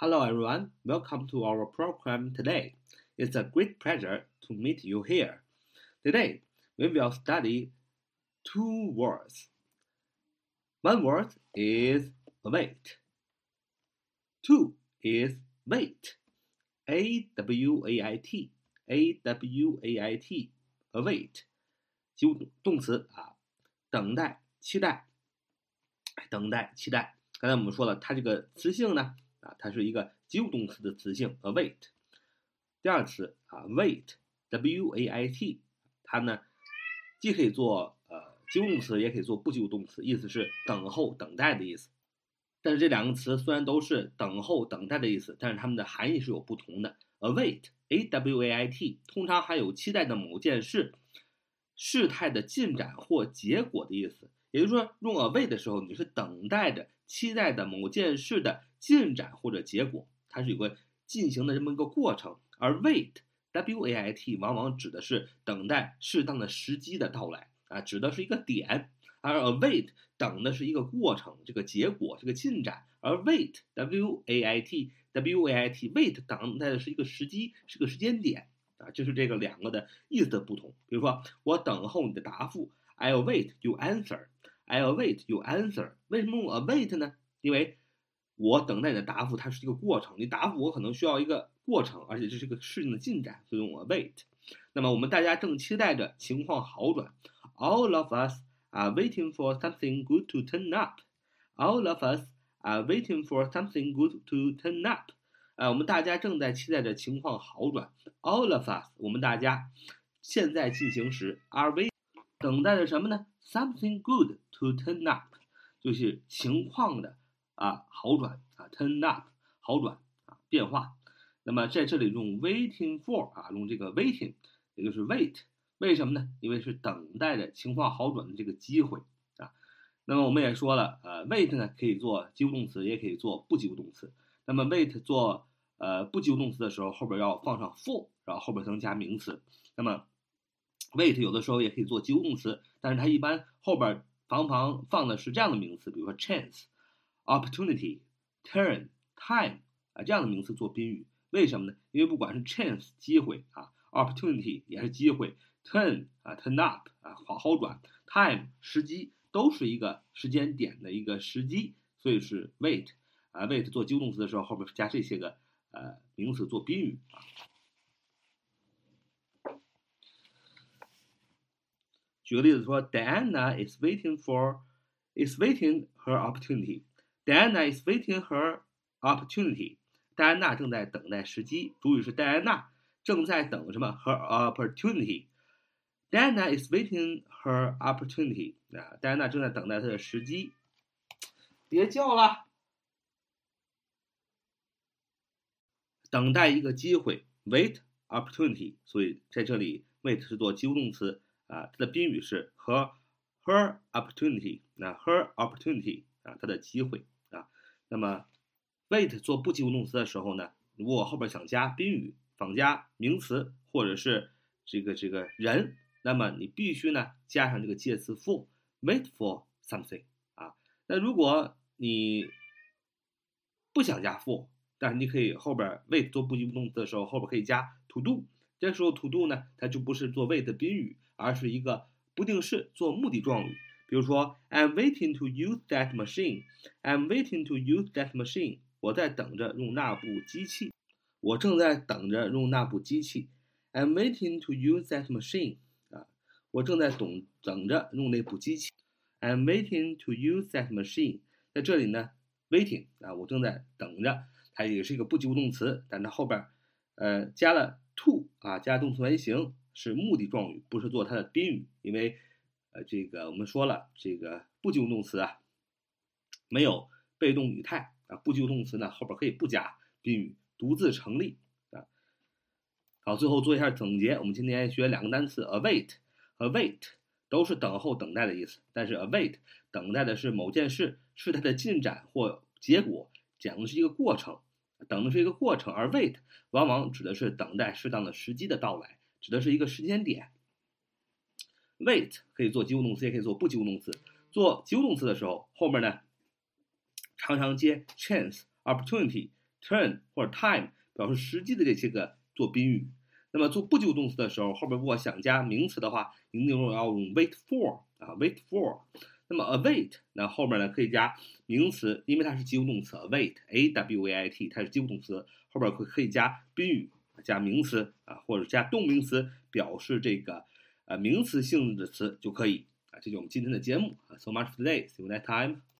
Hello everyone, welcome to our program today. It's a great pleasure to meet you here. Today, we will study two words. One word is await. Two is wait. A W A I T. A W A I T. await. 及物动词啊，等待、期待、等待、期待。刚才我们说了，它这个词性呢， 啊，它是一个及物动词的词性，await。第二词啊，wait，w a i t，它呢既可以做呃及物动词，也可以做不及物动词，意思是等候、等待的意思。但是这两个词虽然都是等候、等待的意思，但是它们的含义是有不同的。await，a w a i t，通常含有期待的某件事。事态的进展或结果的意思，也就是说，用 await 的时候，你是等待着、期待的某件事的进展或者结果，它是有个进行的这么一个过程。而 wait，w a i t，往往指的是等待适当的时机的到来啊，指的是一个点；而 await 等的是一个过程，这个结果，这个进展。而 wait，w a i t，w a i t，wait 等待的是一个时机，是个时间点。啊，就是这个两个的意思的不同。比如说，我等候你的答复，I'll wait you answer。I'll wait you answer。为什么用 await 呢？因为我等待你的答复，它是一个过程。你答复我可能需要一个过程，而且这是个事情的进展，所以用 await。那么我们大家正期待着情况好转。All of us are waiting for something good to turn up. All of us are waiting for something good to turn up. 呃，我们大家正在期待着情况好转。All of us，我们大家现在进行时，are wait 等待着什么呢？Something good to turn up，就是情况的啊好转啊，turn up 好转啊变化。那么在这里用 waiting for 啊，用这个 waiting，也就是 wait，为什么呢？因为是等待着情况好转的这个机会啊。那么我们也说了，呃，wait 呢可以做及物动词，也可以做不及物动词。那么 wait 做呃，不及物动词的时候，后边要放上 for，然后后边才能加名词。那么，wait 有的时候也可以做及物动词，但是它一般后边旁旁放的是这样的名词，比如说 chance、opportunity、turn、time 啊这样的名词做宾语。为什么呢？因为不管是 chance 机会啊，opportunity 也是机会，turn 啊 turn up 啊好好转，time 时机都是一个时间点的一个时机，所以是 wait 啊 wait 做及物动词的时候，后边加这些个。呃，名词做宾语啊。举个例子说，Diana is waiting for is waiting her opportunity. Diana is waiting her opportunity. 戴安娜正在等待时机。主语是戴安娜正在等什么？Her opportunity. Diana is waiting her opportunity. 啊，戴安娜正在等待她的时机。别叫了。等待一个机会，wait opportunity，所以在这里 wait 是做及物动词啊，它的宾语是 her her opportunity，那 her opportunity 啊，它的机会。那么 wait 做不及物动词的时候呢，如果后边想加宾语、仿加名词或者是这个这个人，那么你必须呢加上这个介词 for，wait for something 啊。那如果你不想加 for，但是你可以后边 wait 做不及物动词的时候，后边可以加 to do。这时候 to do 呢，它就不是做 wait 的宾语，而是一个不定式做目的状语。比如说，I'm waiting to use that machine. I'm waiting to use that machine. 我在等着用那部机器。我正在等着用那部机器。I'm waiting to use that machine. 啊，我正在等等着用那部机器。I'm waiting to use that machine. 在这里呢，waiting 啊，我正在等着。它也是一个不及物动词，但它后边，呃，加了 to 啊，加动词原形是目的状语，不是做它的宾语。因为，呃，这个我们说了，这个不及物动词啊，没有被动语态啊，不及物动词呢后边可以不加宾语，独自成立啊。好，最后做一下总结，我们今天学两个单词，await 和 wait 都是等候、等待的意思，但是 await 等待的是某件事，事态的进展或结果，讲的是一个过程。等的是一个过程，而 wait 往往指的是等待适当的时机的到来，指的是一个时间点。Wait 可以做及物动词，也可以做不及物动词。做及物动词的时候，后面呢常常接 chance、opportunity、turn 或者 time 表示时机的这些个做宾语。那么做不及物动词的时候，后边如果想加名词的话，一定要用 wait for 啊，wait for。那么 await 那后面呢可以加名词，因为它是及物动词，await，a w a i t，它是及物动词，后边可可以加宾语，加名词啊，或者加动名词表示这个啊名词性质的词就可以啊。这就是我们今天的节目啊，so much for today，see you next time。